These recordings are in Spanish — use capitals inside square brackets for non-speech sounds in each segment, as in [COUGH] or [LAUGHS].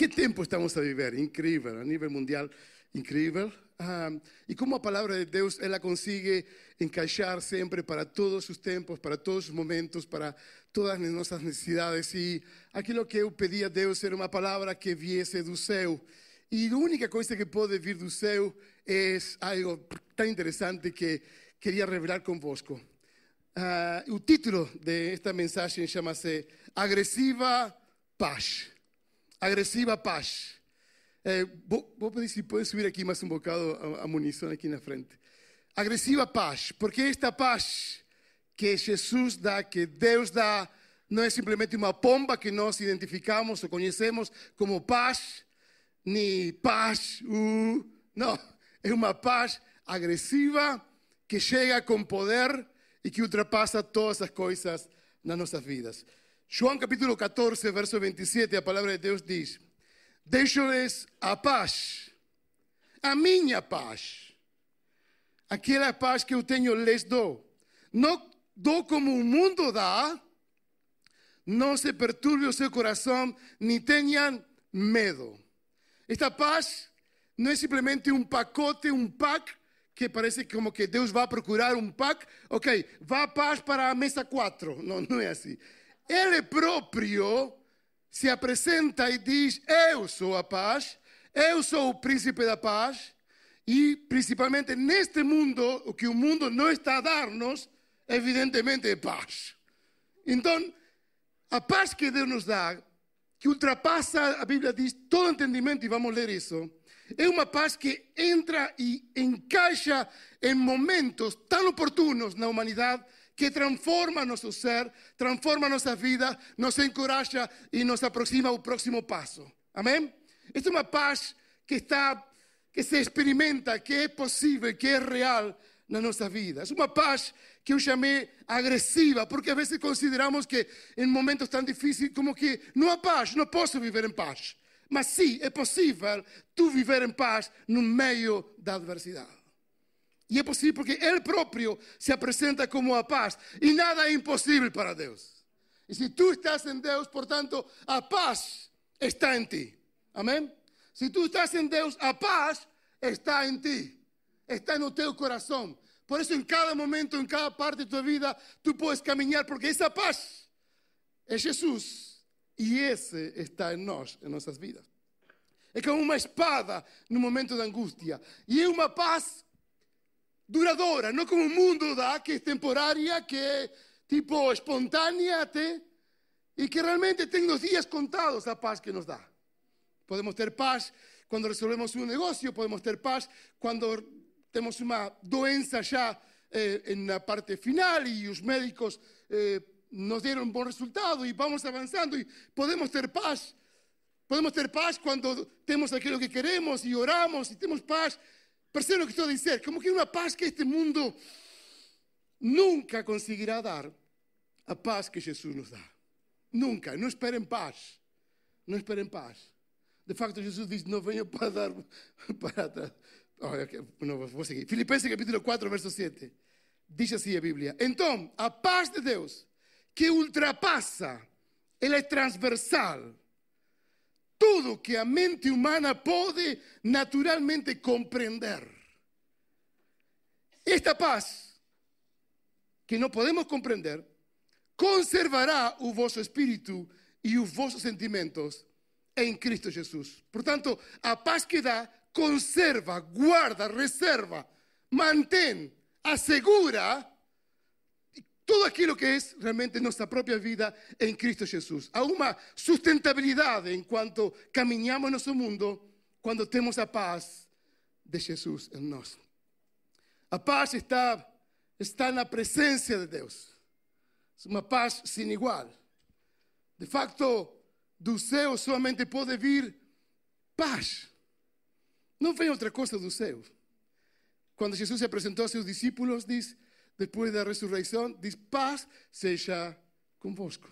¿Qué tiempo estamos a vivir? Increíble, a nivel mundial, increíble. Ah, y como a palabra de Dios, Él la consigue encaixar siempre para todos sus tiempos, para todos sus momentos, para todas nuestras necesidades. Y aquilo que eu pedí a Deus era uma palavra que viesse do céu. E a única coisa que pode vir do céu é algo tão interessante que queria revelar convosco. Ah, o título de esta mensagem chama-se Agressiva Paz. Agressiva Paz. Eh, vou, vou pedir se podem subir aqui mais um bocado a, a munição aqui na frente. Agressiva paz, porque esta paz que Jesus dá, que Deus dá, não é simplesmente uma pomba que nós identificamos ou conhecemos como paz, nem paz, uh, não, é [LAUGHS] uma paz agressiva que chega com poder e que ultrapassa todas as coisas nas nossas vidas. João capítulo 14, verso 27, a palavra de Deus diz: Deixo-lhes a paz, a minha paz, aquela paz que eu tenho, lhes dou. Não dou como o mundo dá, não se perturbe o seu coração, nem tenham medo. Esta paz não é simplesmente um pacote, um pack, que parece como que Deus vai procurar um pack, ok, vá a paz para a mesa 4. Não, não é assim. Ele próprio se apresenta e diz: Eu sou a paz, eu sou o príncipe da paz, e principalmente neste mundo, o que o mundo não está a dar-nos, evidentemente é paz. Então, a paz que Deus nos dá, que ultrapassa, a Bíblia diz, todo entendimento, e vamos ler isso, é uma paz que entra e encaixa em momentos tão oportunos na humanidade que transforma nosso ser, transforma nossa vida, nos encoraja e nos aproxima ao próximo passo. Amém? Esta é uma paz que está, que se experimenta, que é possível, que é real na nossa vida. É uma paz que eu chamei agressiva, porque às vezes consideramos que em momentos tão difíceis, como que não há paz, não posso viver em paz. Mas sim, é possível tu viver em paz no meio da adversidade. E é possível porque Ele próprio se apresenta como a paz. E nada é impossível para Deus. E se tu estás em Deus, portanto, a paz está em ti. Amém? Se tu estás em Deus, a paz está em ti. Está no teu coração. Por isso, em cada momento, em cada parte de tua vida, tu podes caminhar, porque essa paz é Jesus. E esse está em nós, em nossas vidas. É como uma espada no momento da angústia. E é uma paz duradoura, não como o mundo dá, que é temporária, que é tipo espontânea até, e que realmente tem os dias contados a paz que nos dá. Podemos ter paz quando resolvemos um negócio, podemos ter paz quando temos uma doença já eh, na parte final e os médicos eh, nos um bom resultado e vamos avançando e podemos ter paz. Podemos ter paz quando temos aquilo que queremos e oramos e temos paz Perceben lo que estoy diciendo? Como que una paz que este mundo nunca conseguirá dar a paz que Jesús nos da. Nunca. No esperen paz. No esperen paz. De facto, Jesús dice, no vengo para dar [LAUGHS] para no, vou seguir. Filipenses capítulo 4, verso 7. Dice así la Biblia. Entonces, a paz de Dios, que ultrapasa, ela é transversal tudo que a mente humana pode naturalmente compreender. Esta paz, que não podemos compreender, conservará o vosso espírito e os vossos sentimentos em Cristo Jesus. Portanto, a paz que dá conserva, guarda, reserva, mantém, assegura todo aquilo que é realmente nossa própria vida em Cristo Jesus. Há uma sustentabilidade enquanto caminhamos nosso mundo quando temos a paz de Jesus em nós. A paz está, está na presença de Deus. É uma paz sem igual. De facto, do céu somente pode vir paz. Não vem outra coisa do céu. Quando Jesus se apresentou a seus discípulos, diz, depois da ressurreição, diz: paz seja convosco.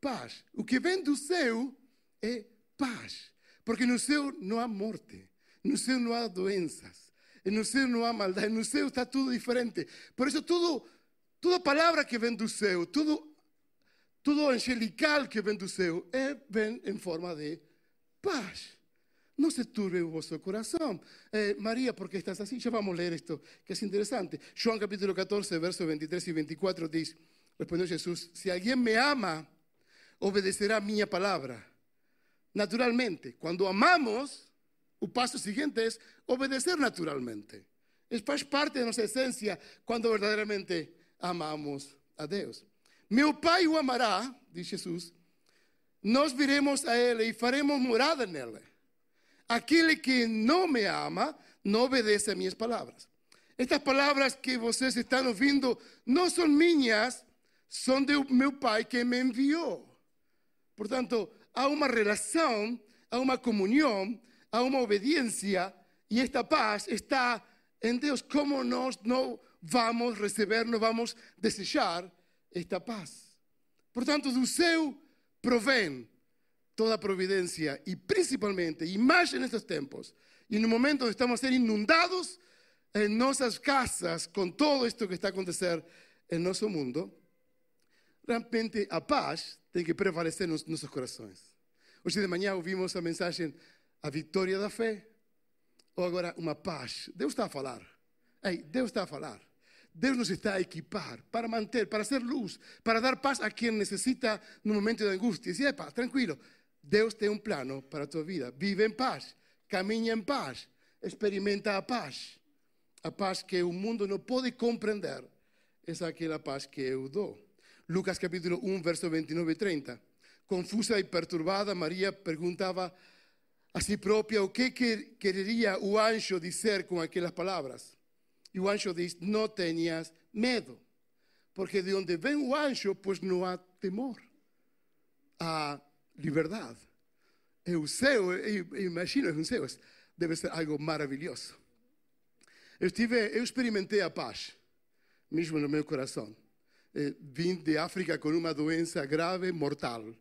Paz. O que vem do céu é paz. Porque no céu não há morte, no céu não há doenças, no céu não há maldade, no céu está tudo diferente. Por isso, tudo, toda palavra que vem do céu, tudo, tudo angelical que vem do céu, é, vem em forma de paz. Não se turbe o vosso coração. Eh, Maria, por que estás assim? Já vamos ler isto, que é interessante. João capítulo 14, versos 23 e 24 diz, respondeu Jesus, se alguém me ama, obedecerá a minha palavra. Naturalmente, quando amamos, o passo seguinte é obedecer naturalmente. Faz parte da nossa essência quando verdadeiramente amamos a Deus. Meu Pai o amará, diz Jesus, nós viremos a Ele e faremos morada nele. Aquele que não me ama não obedece a minhas palavras. Estas palavras que vocês estão ouvindo não são minhas, são do meu Pai que me enviou. Portanto, há uma relação, há uma comunhão, há uma obediência e esta paz está em Deus. Como nós não vamos receber, não vamos desejar esta paz? Portanto, do céu provém toda providencia y principalmente, y más en estos tiempos, y en momento donde estamos a ser inundados en nuestras casas con todo esto que está a acontecer en nuestro mundo, realmente a paz tiene que prevalecer en nuestros corazones. Hoy de mañana ouvimos a mensaje a victoria da fe, ou agora uma paz. Deus está a falar. Ei, Deus está a falar. Deus nos está a equipar para manter, para ser luz, para dar paz a quien necesita no momento de angustia. Dice, epa, tranquilo, Deus tem um plano para a tua vida. Vive em paz, caminha em paz, experimenta a paz. A paz que o mundo não pode compreender. É aquela paz que eu dou. Lucas capítulo 1, verso 29 e 30. Confusa e perturbada, Maria perguntava a si própria o que quereria o anjo dizer com aquelas palavras. E o anjo diz: Não tenhas medo, porque de onde vem o anjo, pois não há temor. Há liberdade. É o céu, eu imagino, céu, deve ser algo maravilhoso. Eu, tive, eu experimentei a paz, mesmo no meu coração. Eh, vim de África com uma doença grave, mortal.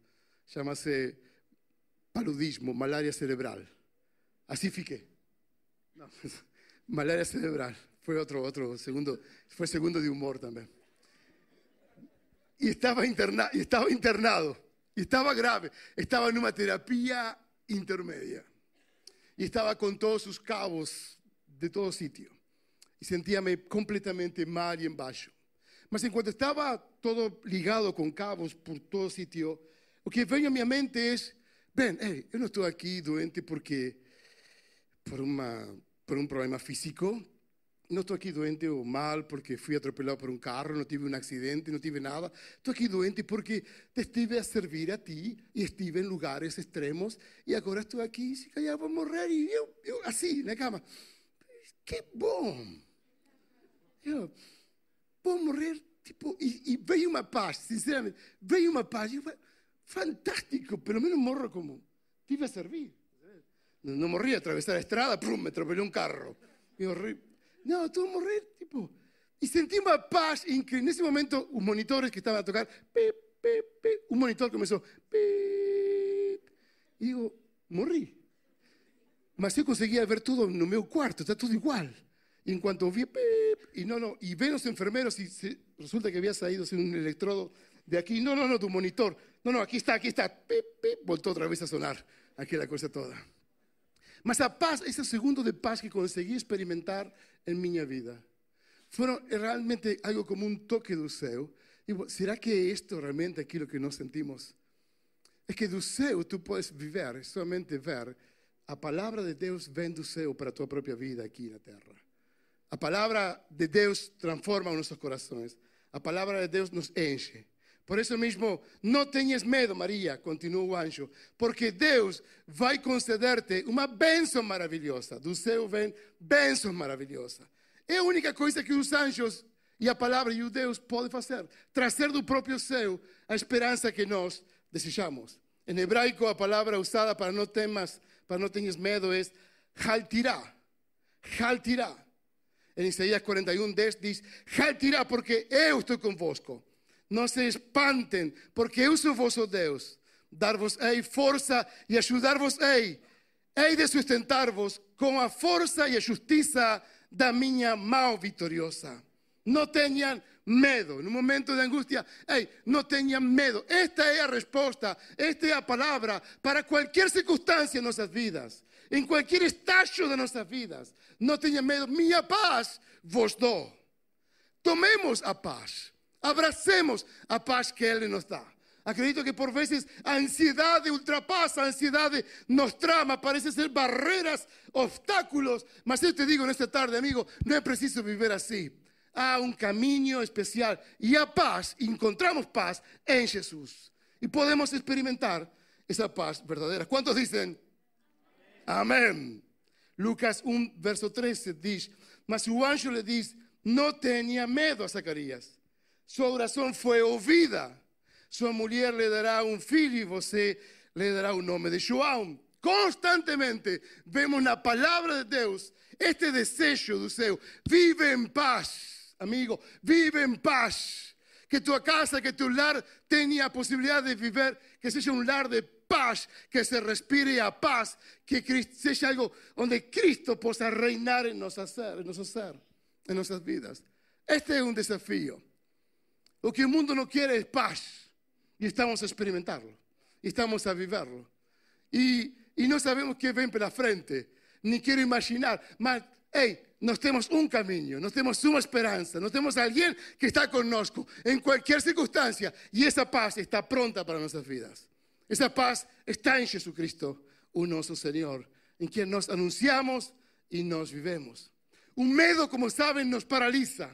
Chama-se paludismo, malária cerebral. Assim fiquei. Não, [LAUGHS] malária cerebral. Foi outro, outro segundo, foi segundo de humor também. E estava, interna, estava internado. Y estaba grave, estaba en una terapia intermedia. Y estaba con todos sus cabos de todo sitio. Y sentíame completamente mal y en baixo. Mas enquanto estaba todo ligado con cabos por todo sitio, lo que veio a minha mente es, ben, hey, eu não estou aqui doente porque por, um problema físico, não estou aqui doente ou mal porque fui atropelado por um carro, não tive um acidente, não tive nada. Estou aqui doente porque te estive a servir a ti e estive em lugares extremos e agora estou aqui, se calhar vou morrer e eu, eu assim, na cama. Que bom! Eu vou morrer, tipo, e, e veio uma paz, sinceramente, veio uma paz. Eu, fantástico, pelo menos morro como tive a servir. Não morri a atravessar a estrada, pum, me atropelou um carro. Eu, não, estou a morrer, tipo. E senti uma paz incrível. Nesse momento, os monitores que estavam a tocar, pip, pip, pip, um monitor pip, e eu morri. Mas eu conseguia ver tudo no meu quarto, está tudo igual. E enquanto ouvi, pip, e não, não, e ven os enfermeiros e se, resulta que havia saído sem um eletrodo de aqui, não, não, não, do monitor. Não, não, aqui está, aqui está, pip, pip, voltou vez a sonar aquela coisa toda. Mas a paz, esse segundo de paz que consegui experimentar em minha vida, foram realmente algo como um toque do céu. Será que isto realmente aquilo que nós sentimos? É que do céu tu podes viver, somente ver, a palavra de Deus vem do céu para a tua própria vida aqui na terra. A palavra de Deus transforma os nossos corações. A palavra de Deus nos enche. Por isso mesmo, não tenhas medo, Maria, continua o anjo, porque Deus vai conceder-te uma bênção maravilhosa. Do céu vem bênção maravilhosa. É a única coisa que os anjos e a palavra e o Deus podem fazer. Trazer do próprio céu a esperança que nós desejamos. Em hebraico, a palavra usada para não temas, para não tenhas medo, é haltirá. Haltirá. Em Isaías 41, 10 diz: Haltirá, porque eu estou convosco. Não se espantem, porque eu sou vosso Deus. Dar-vos-ei força e ajudar-vos-ei. Hei de sustentar-vos com a força e a justiça da minha mão vitoriosa. Não tenham medo. No momento de angústia, hey, não tenham medo. Esta é a resposta, esta é a palavra para qualquer circunstância em nossas vidas, em qualquer estágio de nossas vidas. Não tenham medo. Minha paz vos dou. Tomemos a paz. Abracemos a paz que Ele nos dá. Acredito que por vezes a ansiedade ultrapassa, a ansiedade nos trama, parece ser barreiras, obstáculos. Mas eu te digo nesta tarde, amigo, não é preciso viver assim. Há um caminho especial e a paz, encontramos paz em Jesus. E podemos experimentar essa paz verdadeira. Quantos dizem? Amém. Lucas 1, verso 13 diz: Mas o anjo lhe diz: Não tenha medo a Zacarias. Sua oração foi ouvida. Sua mulher lhe dará um filho e você lhe dará o nome de João. Constantemente vemos na palavra de Deus este desejo do céu. Vive em paz, amigo, vive em paz. Que tua casa, que tu lar tenha a possibilidade de viver, que seja um lar de paz, que se respire a paz, que seja algo onde Cristo possa reinar em nosso ser, em nosso ser, em nossas vidas. Este é um desafio. O que o mundo não quer é paz. E estamos a experimentarlo. E estamos a viverlo. E, e não sabemos o que vem pela frente. Nem quero imaginar. Mas, ei, nós temos um caminho, nós temos uma esperança, nós temos alguém que está conosco em qualquer circunstância. E essa paz está pronta para nossas vidas. Essa paz está em Jesus Cristo, o nosso Senhor, em quem nós anunciamos e nós vivemos. O medo, como sabem, nos paralisa.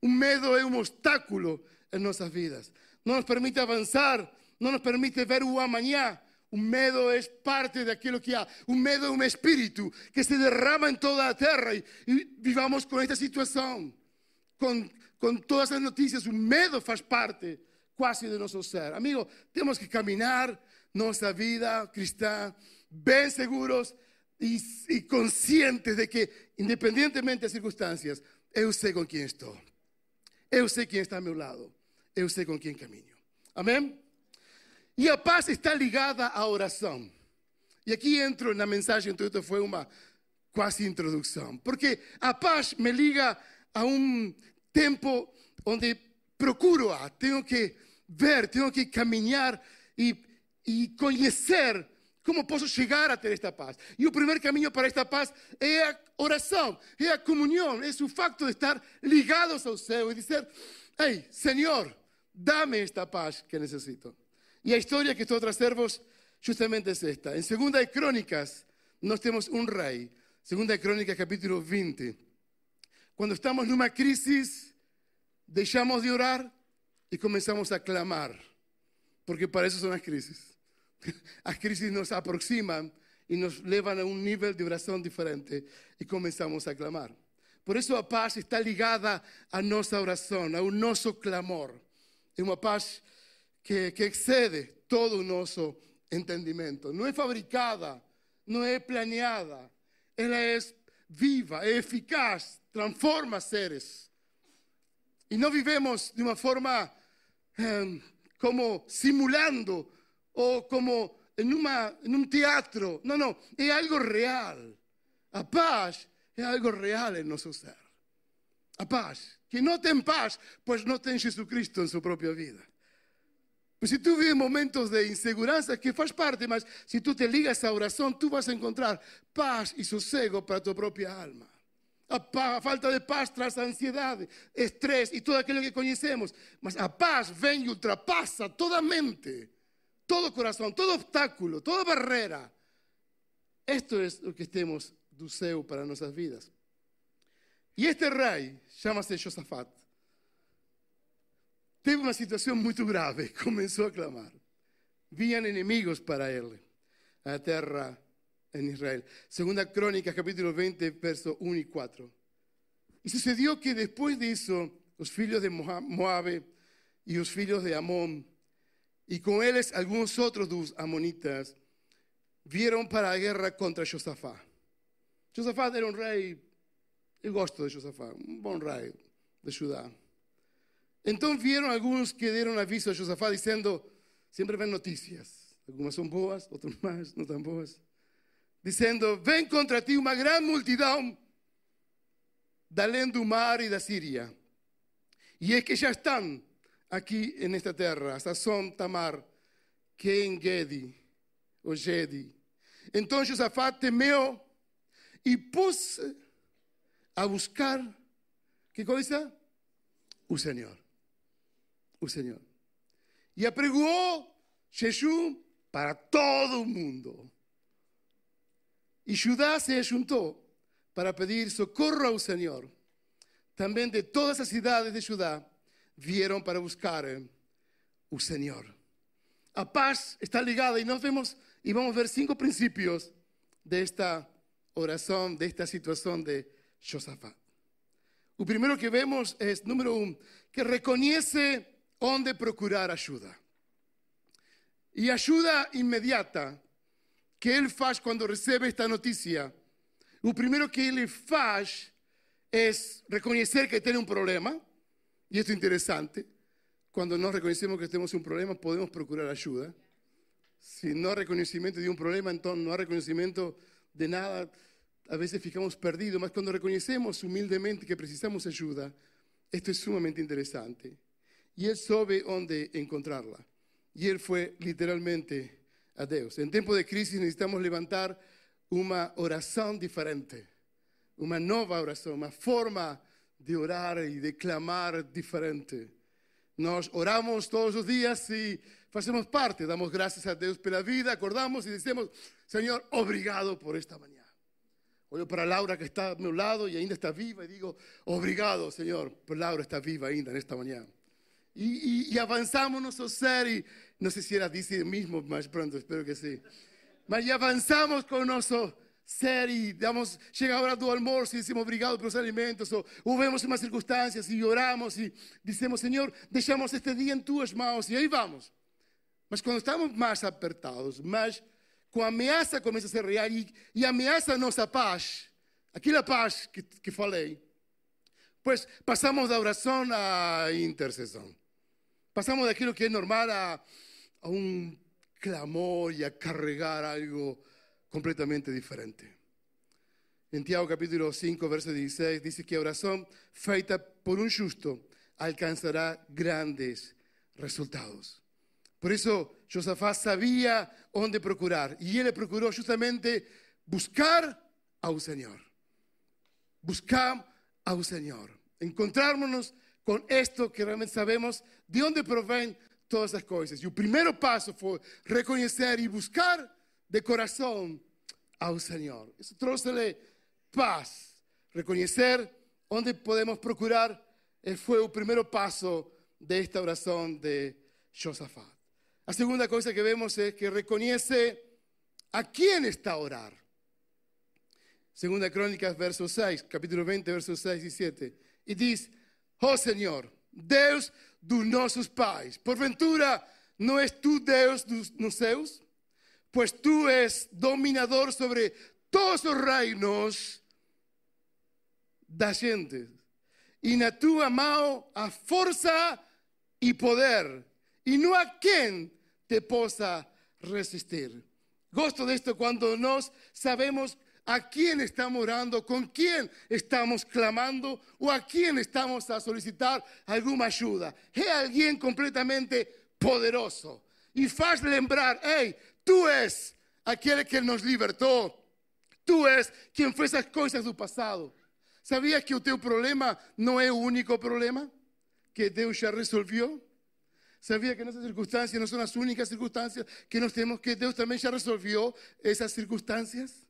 O medo é um obstáculo em nossas vidas não nos permite avançar, não nos permite ver o amanhã. O medo é parte daquilo que há. O medo é um espírito que se derrama em toda a terra e, e vivamos com esta situação. Com, com todas as notícias, o medo faz parte quase do nosso ser. Amigo, temos que caminhar nossa vida cristã bem seguros e, e conscientes de que, independentemente das circunstâncias, eu sei com quem estou. Eu sei quem está ao meu lado eu sei com quem caminho. Amém? E a paz está ligada à oração. E aqui entro na mensagem, então foi uma quase introdução. Porque a paz me liga a um tempo onde procuro-a, tenho que ver, tenho que caminhar e, e conhecer como posso chegar a ter esta paz. E o primeiro caminho para esta paz é a oração, é a comunhão, é o facto de estar ligados ao céu e dizer: Ei, Senhor, dame esta paz que necesito. Y la historia que estoy a trazer-vos justamente es esta. En Segunda de Crónicas, nós temos un rey. Segunda de Crónicas, capítulo 20. Cuando estamos en una crisis, dejamos de orar y comenzamos a clamar. Porque para eso son las crisis. [LAUGHS] Las crisis nos aproximan y nos llevan a un nivel de oración diferente y comenzamos a clamar. Por eso la paz está ligada a nuestra oración, a un nuestro clamor. É uma paz que, excede todo o nosso entendimento. Não é fabricada, não é planeada. Ela é viva, é eficaz, transforma seres. E não vivemos de uma forma eh, como simulando ou como em, uma, em um teatro. Não, não, é algo real. A paz é algo real em nosso ser. a paz. Quem não tem paz, pois não tem Jesus Cristo em sua própria vida. Pois se tu vives momentos de insegurança, que faz parte, mas se tu te ligas à oração, tu vas encontrar paz e sossego para a tua própria alma. A, paz, a falta de paz traz ansiedade, estresse e tudo aquilo que conhecemos. Mas a paz vem e ultrapassa toda a mente, todo o coração, todo obstáculo, toda barreira. isto é o que temos do céu para nossas vidas. E este rei, chama-se Josafat, teve uma situação muito grave, [LAUGHS] começou a clamar. Vinham inimigos para ele, a terra em Israel. Segunda Crônica, capítulo 20, verso 1 e 4. Y sucedió que después de eso, los filhos de Moabe y los filhos de Amón, y con ellos algunos otros dos amonitas, vieron para la guerra contra Josafá. Josafá era un rey, Eu gosto de Josafá, um bom raio de Judá. Então vieram alguns que deram aviso a Josafá dizendo, sempre vem notícias, algumas são boas, outras mais não tão boas, dizendo, vem contra ti uma grande multidão da além do mar e da Síria. E é que já estão aqui nesta terra, a Sasson Tamar, que é em Gedi, ou Gedi. Então Josafá temeu e pôs a buscar, ¿qué cosa? Un Señor. Un Señor. Y apregó Jesús para todo el mundo. Y Judá se juntó para pedir socorro al Señor. También de todas las ciudades de Judá vieron para buscar al Señor. A paz está ligada y nos vemos y vamos a ver cinco principios de esta oración, de esta situación de Josafat. Lo primero que vemos es, número uno, que reconoce dónde procurar ayuda. Y ayuda inmediata que él faz cuando recibe esta noticia lo primero que él faz es reconocer que tiene un problema, y esto es interesante, cuando no reconocemos que tenemos un problema podemos procurar ayuda. Si no hay reconocimiento de un problema, entonces no hay reconocimiento de nada, a veces fijamos perdidos, mas cuando reconocemos humildemente que precisamos ayuda, esto es sumamente interesante. Y él sabe dónde encontrarla. Y él fue literalmente a Dios. En tiempo de crisis necesitamos levantar una oración diferente, una nueva oración, una forma de orar y de clamar diferente. Nos oramos todos los días y hacemos parte, damos gracias a Dios por la vida, acordamos y decimos, Señor, obrigado por esta mañana. Oyo para Laura que está a mi lado y ainda está viva y digo, obrigado, Señor, por Laura está viva ainda en esta mañana. Y, y, avanzamos nuestro ser y no sé si era dice mismo más pronto, espero que sí. Mas ya avanzamos con nuestro ser y damos, llega ahora tu almuerzo y decimos obrigado por los alimentos, o, o vemos unas circunstancias y oramos y decimos, Señor, dejamos este día en tus manos y ahí vamos. Mas cuando estamos más apertados, más con ameaça começa a ser real e, e ameaça a nossa paz, aquela paz que, que falei, pois passamos da oração à intercessão. Passamos daquilo que é normal a, a um clamor y a carregar algo completamente diferente. En Tiago capítulo 5, verso 16, dice que oración feita por un justo alcanzará grandes resultados. Por eso Josafá sabía dónde procurar y él le procuró justamente buscar al Señor. Buscar al Señor. Encontrarnos con esto que realmente sabemos de dónde provienen todas esas cosas. Y el primer paso fue reconocer y buscar de corazón al Señor. Eso trouxe paz. Reconocer dónde podemos procurar eh, fue el primer paso de esta oración de Josafat. La segunda cosa que vemos es que reconoce a quién está a orar. Segunda Crónicas, verso 6, capítulo 20, versos 6 y 7. Y dice, oh Señor, Deus dos nossos pais. Porventura, não és tu Deus dos, nos céus? Pois tu és dominador sobre todos os reinos da gente. E na tua mão a força e poder, e não há quem te possa resistir. Gosto disto quando nós sabemos a quién estamos orando, con quién estamos clamando o a quién estamos a solicitar alguna ayuda. Es alguien completamente poderoso y faz lembrar, hey, tú es aquel que nos libertó, tú es quien fue esas cosas del pasado. ¿Sabías que o teu problema no es el único problema que Dios ya resolvió? ¿Sabía que nuestras circunstancias no son las únicas circunstancias que nos tenemos, que Dios también ya resolvió esas circunstancias?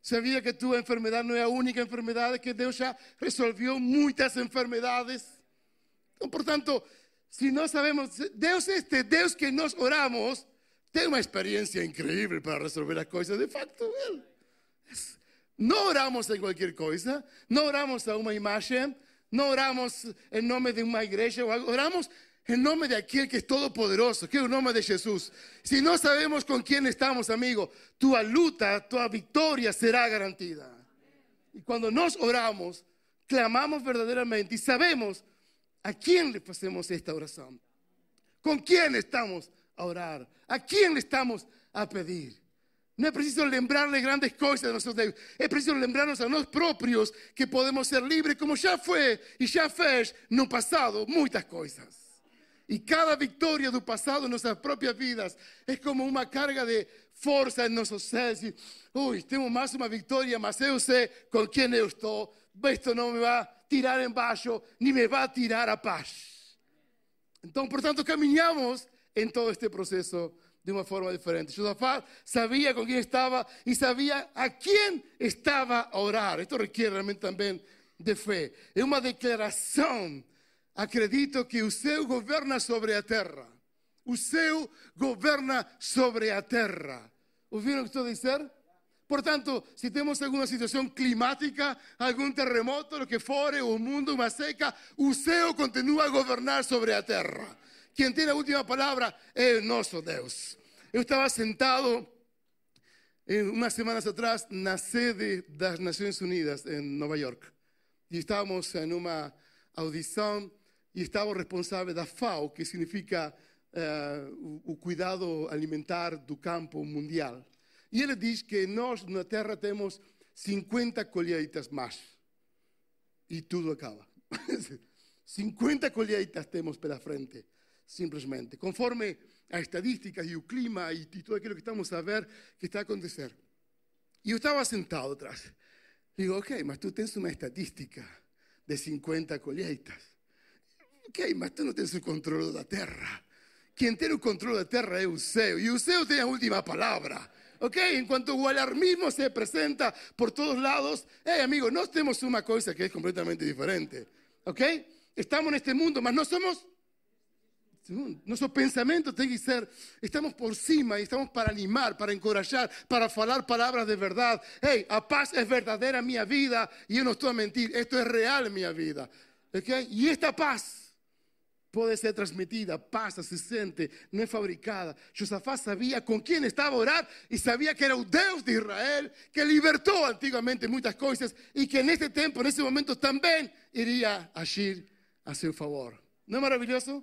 Sabia que tua enfermidade não é a única enfermidade, que Deus já resolveu muitas enfermidades. Então, portanto, se nós sabemos, Deus este Deus que nós oramos, tem uma experiência incrível para resolver as coisas. De facto, Ele. no oramos en cualquier cosa, no oramos a una imagen, no oramos en nombre de una iglesia o oramos en nombre de aquel que es todopoderoso, que es el nombre de Jesús. Si no sabemos con quién estamos, amigo, tu luta, tu victoria será garantida. Y cuando nos oramos, clamamos verdaderamente y sabemos a quién le hacemos esta oración. ¿Con quién estamos a orar? ¿A quién le estamos a pedir? No es preciso lembrarle grandes cosas a nosotros, es preciso lembrarnos a nosotros propios que podemos ser libres como ya fue y ya fez no pasado muchas cosas. Y cada victoria del pasado en nuestras propias vidas es como una carga de fuerza en nosotros seres. Uy, tengo más una victoria, mas yo sé con quién yo estoy. Esto no me va a tirar en bajo ni me va a tirar a paz. Entonces, por tanto, caminamos en todo este proceso de una forma diferente. Josafat sabía con quién estaba y sabía a quién estaba a orar. Esto requiere realmente también de fe. Es una declaración. acredito que o céu governa sobre a terra. O céu governa sobre a terra. Ouviram o que estou a dizer? Portanto, se temos alguma situação climática, algum terremoto, o que for, o mundo, uma seca, o céu continua a governar sobre a terra. Quem tem a última palavra é o nosso Deus. Eu estava sentado eh, umas semanas atrás na sede das Nações Unidas, em Nova York, e estávamos em numa audição audición y estaba responsable la FAO, que significa el eh, cuidado alimentar del campo mundial. Y él dice que nosotros en la Tierra tenemos 50 colheitas más y todo acaba. [LAUGHS] 50 colheitas tenemos la frente simplesmente, conforme a estadísticas y el clima y, todo aquello que estamos a ver que está a acontecer. Y yo estaba sentado atrás. Digo, ok, mas tú tienes una estadística de 50 colheitas. Ok, mas tú no tienes el control de la tierra. Quien tiene el control de la tierra es Euseo. Y Euseo tiene la última palabra. ¿Ok? En cuanto al alarmismo se presenta por todos lados, hey amigo, no tenemos una cosa que es completamente diferente. ¿Ok? Estamos en este mundo, mas no somos nuestro pensamiento tiene que ser, estamos por cima y estamos para animar, para encorajar, para hablar palabras de verdad. Hey, a paz es verdadera mi vida y yo no estoy a mentir, esto es real mi vida. ¿Okay? Y esta paz puede ser transmitida, pasa, se siente, no es fabricada. Josafat sabía con quién estaba a orar y sabía que era un Dios de Israel que libertó antiguamente muchas cosas y que en este tiempo, en ese momento también iría a agir a su favor. ¿No es maravilloso?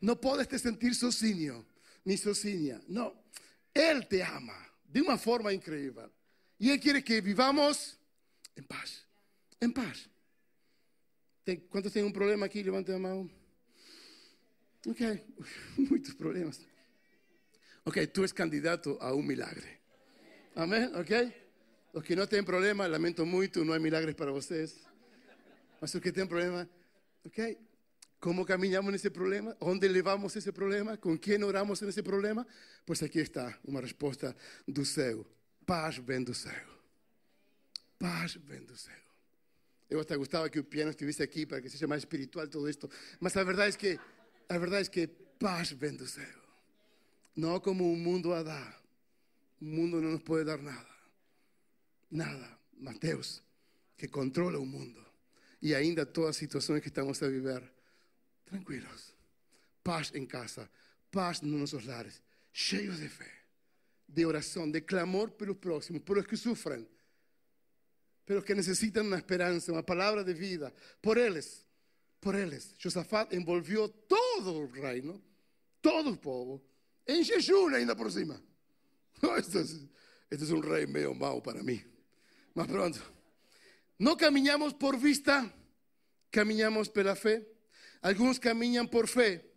No puedes te sentir sozinho, ni socinia. No, Él te ama de una forma increíble. Y Él quiere que vivamos en paz. En paz. ¿Cuántos tienen un problema aquí? Levante la mano. Ok, [LAUGHS] muchos problemas. Ok, tú eres candidato a un milagre. Amén, ok. Los que no tienen problema, lamento mucho, no hay milagres para ustedes. Mas los que tienen problema, ok, ¿Cómo caminamos en ese problema? ¿Dónde llevamos ese problema? ¿Con quién oramos en ese problema? Pues aquí está una respuesta do céu. Paz vem do céu. Paz vem do céu. Eu hasta gustaba que el piano estuviese aquí para que sea más espiritual todo esto. Mas la verdad es que, la verdad es que paz céu. No como un mundo a dar. Un mundo no nos puede dar nada. Nada. Mateus, que controla un mundo. Y ainda todas las situaciones que estamos a vivir tranquilos. Paz en casa, paz en nuestros lares, cheios de fe, de oración, de clamor por los próximos, por los que sufren, pero que necesitan una esperanza, una palabra de vida, por ellos, por ellos. Josafat envolvió todo el reino, todo el pueblo, en jejum ainda por cima. [LAUGHS] Este es, este es un rey medio malo para mí. Más pronto. No caminamos por vista, caminamos por la fe. Algunos caminan por fe,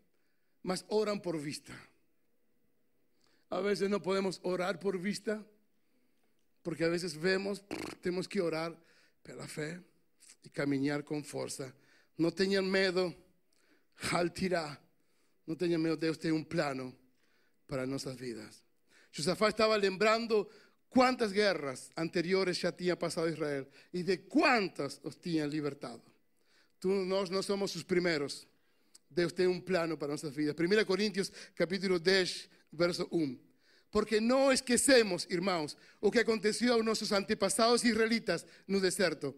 mas oran por vista. A veces no podemos orar por vista, porque a veces vemos, tenemos que orar por la fe y caminar con fuerza. No tengan miedo Haltirá. Não tenha medo, Deus tem um plano para nossas vidas. Josafá estava lembrando quantas guerras anteriores já tinha passado Israel e de quantas os tinha libertado. Tu, nós não somos os primeiros. Deus tem um plano para nossas vidas. 1 Coríntios, capítulo 10, verso 1. Porque não esquecemos, irmãos, o que aconteceu aos nossos antepassados israelitas no deserto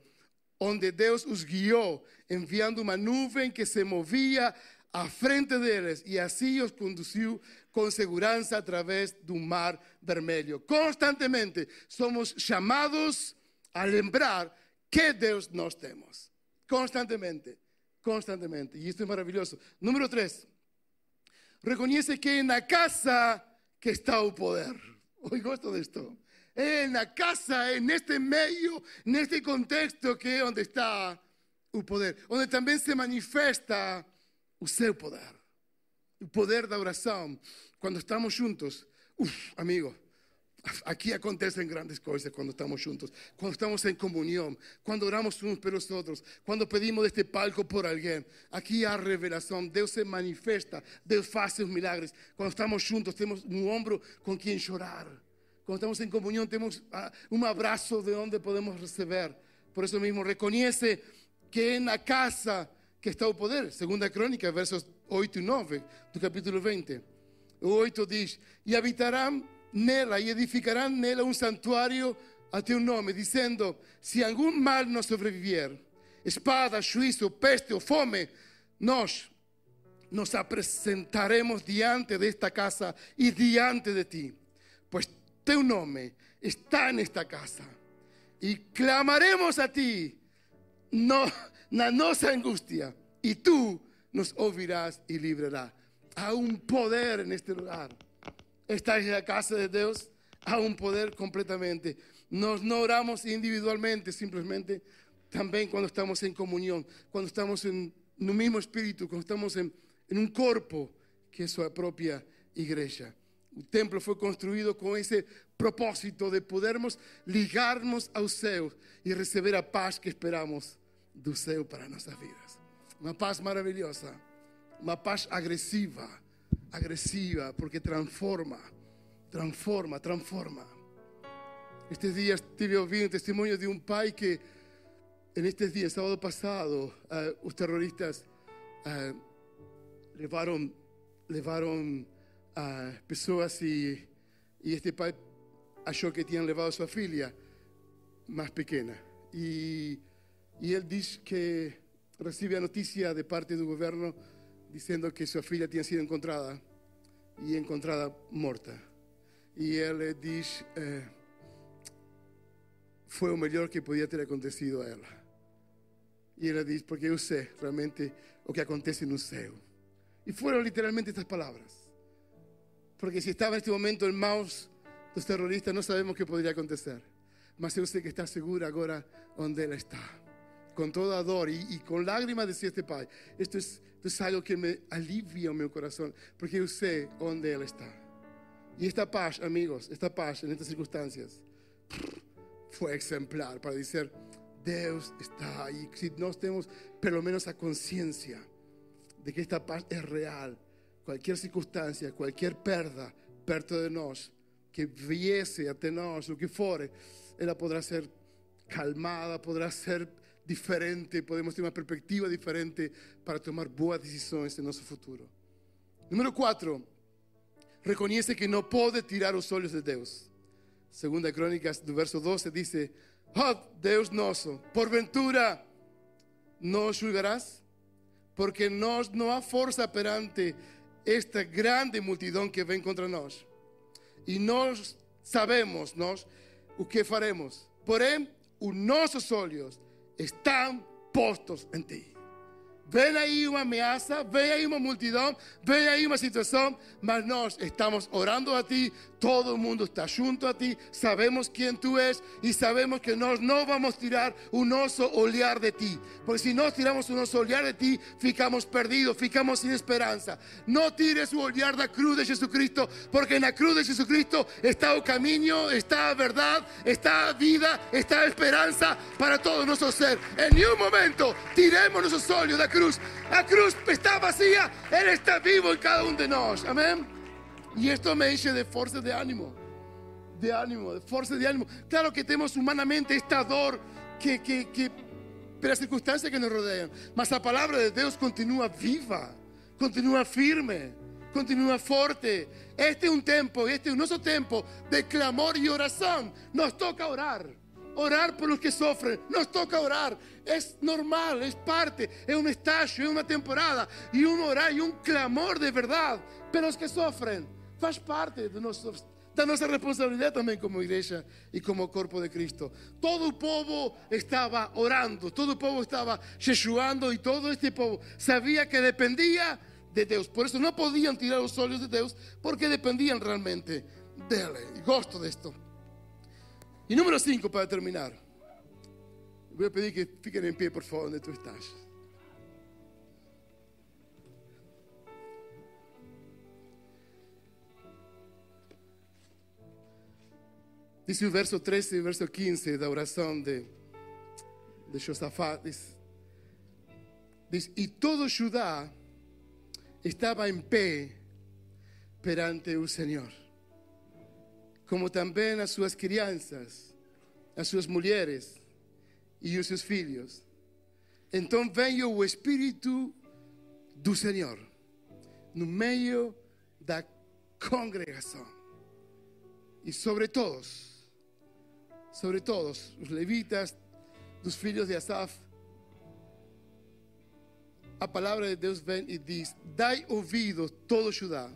onde Deus os guiou, enviando uma nuvem que se movia à frente deles e assim os conduziu com segurança através do mar vermelho. Constantemente somos chamados a lembrar que Deus nós temos. Constantemente, constantemente. E isto é maravilhoso. Número 3. Reconhece que na casa que está o poder. Hoy gosto de esto. en la casa, en este medio, en este contexto que é onde está o poder, onde também se manifesta o seu poder. O poder da oração. Quando estamos juntos, uf, amigo, Aqui acontecem grandes coisas quando estamos juntos, quando estamos em comunhão, quando oramos uns pelos outros, quando pedimos deste palco por alguém. Aqui há revelação, Deus se manifesta, Deus faz seus milagres. Quando estamos juntos, temos um ombro com quem chorar. Cuando estamos en comunión, tenemos ah, un abrazo de donde podemos recibir. Por eso mismo, reconoce que en la casa que está el poder. Segunda Crónica, versos 8 y 9, tu capítulo 20. 8 dice, y habitarán nela e edificarão nela um santuário a teu nome, dizendo: Se algum mal nos sobreviver, espada, juízo, peste ou fome, nós nos apresentaremos diante desta casa e diante de ti, pois teu nome está nesta casa. E clamaremos a ti no, na nossa angústia, e tu nos ouvirás e librarás. Há um poder neste lugar. estáis en la casa de Dios, a un poder completamente. Nos no oramos individualmente, simplemente también cuando estamos en comunión, cuando estamos en un mismo espíritu, cuando estamos en, en un cuerpo que es su propia iglesia. El templo fue construido con ese propósito de podermos ligarnos ao céu y recibir a paz que esperamos do céu para nuestras vidas. Una paz maravillosa, una paz agresiva, agresiva porque transforma, transforma, transforma. Estes dias tive ouvindo testemunho de um pai que, nestes dias, sábado passado, uh, os terroristas uh, levaram, levaram uh, pessoas e, e este pai achou que tinham levado sua filha mais pequena. E, e ele diz que recebe a notícia de parte do governo diciendo que su filha tinha sido encontrada e encontrada morta. E ele diz: eh, foi o melhor que podia ter acontecido a ela. E ela diz: porque eu sei realmente o que acontece no céu. E foram literalmente estas palavras. Porque se estava neste momento em mãos dos terroristas, não sabemos o que poderia acontecer. Mas eu sei que está segura agora onde ela está. Com toda a dor e, e com lágrimas, decía este pai: Esto es es algo que me alivia mi corazón, porque yo sé dónde Él está. Y esta paz, amigos, esta paz en estas circunstancias fue ejemplar para decir, Dios está ahí. Si no tenemos por lo menos la conciencia de que esta paz es real, cualquier circunstancia, cualquier perda perto de nosotros, que viese a nosotros, lo que fuere, ella podrá ser calmada, podrá ser diferente, podemos ter uma perspectiva diferente para tomar boas decisões em nosso futuro. Número 4. Reconhece que não pode tirar os olhos de Deus. Segunda Crônicas, do verso 12, diz: Oh Deus nosso, porventura nos julgarás, porque nós não há força perante esta grande multidão que vem contra nós. E nós sabemos nós o que faremos. Porém, os nossos olhos están postos en ti. Ven ahí una amenaza, ven ahí una multitud, ven ahí una situación, mas nos estamos orando a ti, todo el mundo está junto a ti, sabemos quién tú eres y sabemos que nos no vamos a tirar un oso olear de ti, porque si no tiramos un oso olear de ti, ficamos perdidos, ficamos sin esperanza. No tires un olear de la cruz de Jesucristo, porque en la cruz de Jesucristo está el camino, está verdad, está vida, está esperanza para todo nuestro ser. En ningún momento tiremos nuestros ojos de cruz. La cruz está vacía, Él está vivo en cada uno de nosotros. Amén. Y esto me enche de fuerza de ánimo. De ánimo, de fuerza de ánimo. Claro que tenemos humanamente esta dor que, que, que las circunstancias que nos rodean. Mas la palabra de Dios continúa viva, continúa firme, continúa fuerte. Este es un tiempo, este es nuestro tiempo de clamor y oración. Nos toca orar. Orar por los que sufren. Nos toca orar. Es normal, es parte, es un estallo, es una temporada. Y un orar y un clamor de verdad. Pero los que sufren, faz parte de nosotros da nuestra responsabilidad también como iglesia y como cuerpo de Cristo. Todo el pueblo estaba orando, todo el pueblo estaba jejuando y todo este pueblo sabía que dependía de Dios. Por eso no podían tirar los ojos de Dios porque dependían realmente de Él. Y gosto de esto. Y número 5 para terminar. Voy a pedir que fiquen en pie, por favor, donde tú estás. Dice el verso 13 y el verso 15 de oración de, de Josafat. Dice, dice, y todo Judá estaba en pie perante el Señor, como também as suas crianças, as suas mulheres e os seus filhos. Então veio o Espírito do Senhor no meio da congregação e sobre todos, sobre todos os levitas, dos filhos de Asaf. A palavra de Deus vem e diz: Dai ouvido, todo Judá,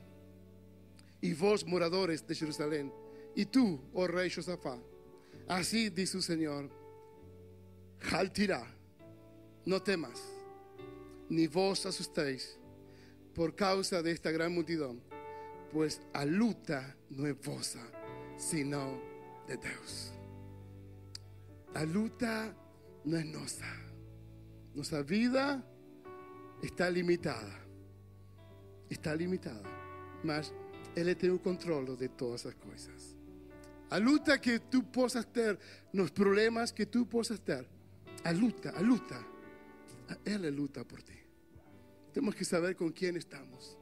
e vós, moradores de Jerusalém y tú, oh rey Josafá, así dice el Señor, jaltirá, no temas, ni vos asustéis por causa de esta gran multitud, pues a luta no es vosa, sino de Dios. La luta no es nuestra. Nuestra vida está limitada. Está limitada. Mas Él tiene el control de todas esas cosas. La luta que tú puedas tener, los problemas que tú puedas tener, a luta, a luta. Él luta por ti. Tenemos que saber con quién estamos.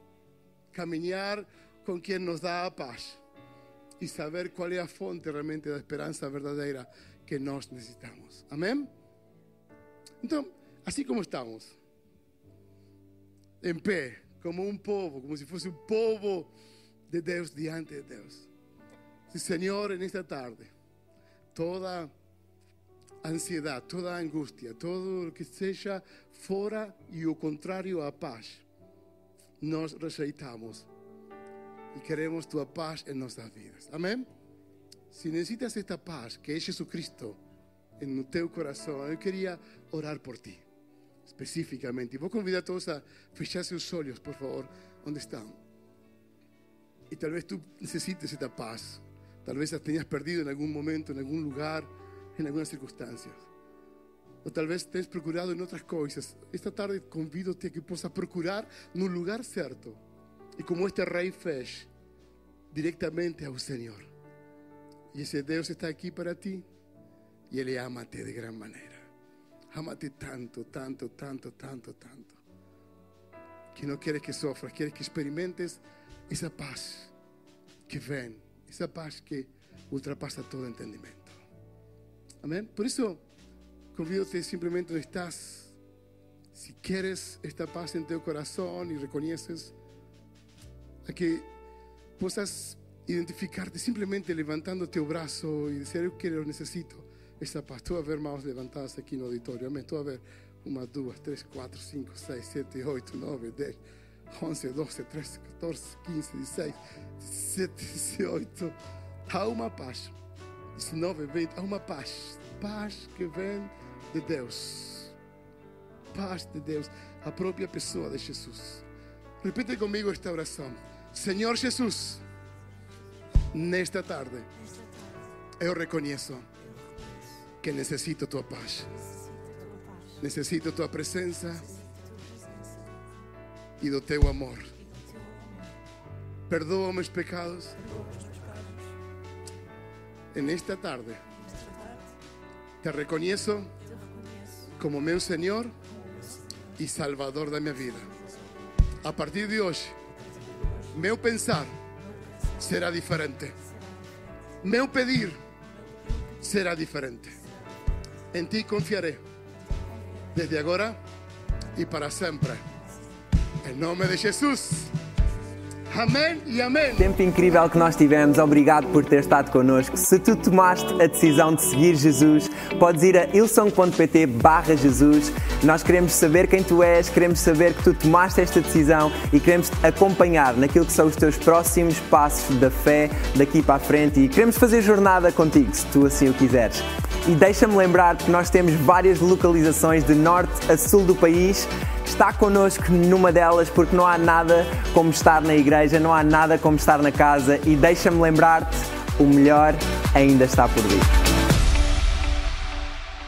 Caminar con quien nos da paz. Y saber cuál es la fuente realmente de esperanza verdadera que nos necesitamos. Amén. Entonces, así como estamos, en pie, como un povo, como si fuese un povo de Dios diante de Dios. Sí, Señor, en esta tarde, toda ansiedad, toda angustia, todo lo que seja fora e o contrário à paz, nós rejeitamos e queremos tua paz em nossas vidas. Amém? Se necessitas esta paz, que é Jesus Cristo, no teu coração, eu queria orar por ti, especificamente. Vou convidar todos a fechar seus olhos, por favor, onde estão. E talvez tu necessites esta paz. Tal vez la tenías perdido en algún momento, en algún lugar, en algunas circunstancias. O tal vez te has procurado en otras cosas. Esta tarde convido a que puedas procurar en un lugar cierto. Y como este Fesh, directamente al Señor. Y ese Dios está aquí para ti y Él amate de gran manera. Amate tanto, tanto, tanto, tanto, tanto. Que no quiere que sufras, quiere que experimentes esa paz que ven, esa paz que ultrapasa todo entendimiento. Amén. Por eso, convídote simplemente donde estás. Si quieres esta paz en tu corazón y reconoces a que puedas identificarte simplemente levantando tu brazo y decir, yo quiero, necesito esta paz. Tú a ver manos levantadas aquí en el auditorio. Amén. Tú a ver una, dos, tres, cuatro, cinco, seis, siete, ocho, nueve, diez, once, doce, trece, catorce, quince, dieciséis, diecisiete, dieciocho. Há uma paz. 19, 20, há uma paz. Paz que vem de Deus. Paz de Deus. A própria pessoa de Jesus. Repite comigo esta oração. Senhor Jesus Nesta tarde, yo reconozco que necesito tu paz. Necesito tu presencia y do teu amor. Perdona mis pecados. En esta tarde, te reconozco como mi Señor y Salvador de mi vida. A partir de hoy, mi pensar será diferente. Meu pedir será diferente. En ti confiaré desde ahora y para siempre. En nombre de Jesús. Amém e amém. Tempo incrível que nós tivemos, obrigado por ter estado connosco. Se tu tomaste a decisão de seguir Jesus, podes ir a ilson.pt barra Jesus. Nós queremos saber quem tu és, queremos saber que tu tomaste esta decisão e queremos te acompanhar naquilo que são os teus próximos passos da fé daqui para a frente e queremos fazer jornada contigo, se tu assim o quiseres. E deixa-me lembrar que nós temos várias localizações de norte a sul do país. Está connosco numa delas porque não há nada como estar na igreja, não há nada como estar na casa. E deixa-me lembrar-te: o melhor ainda está por vir.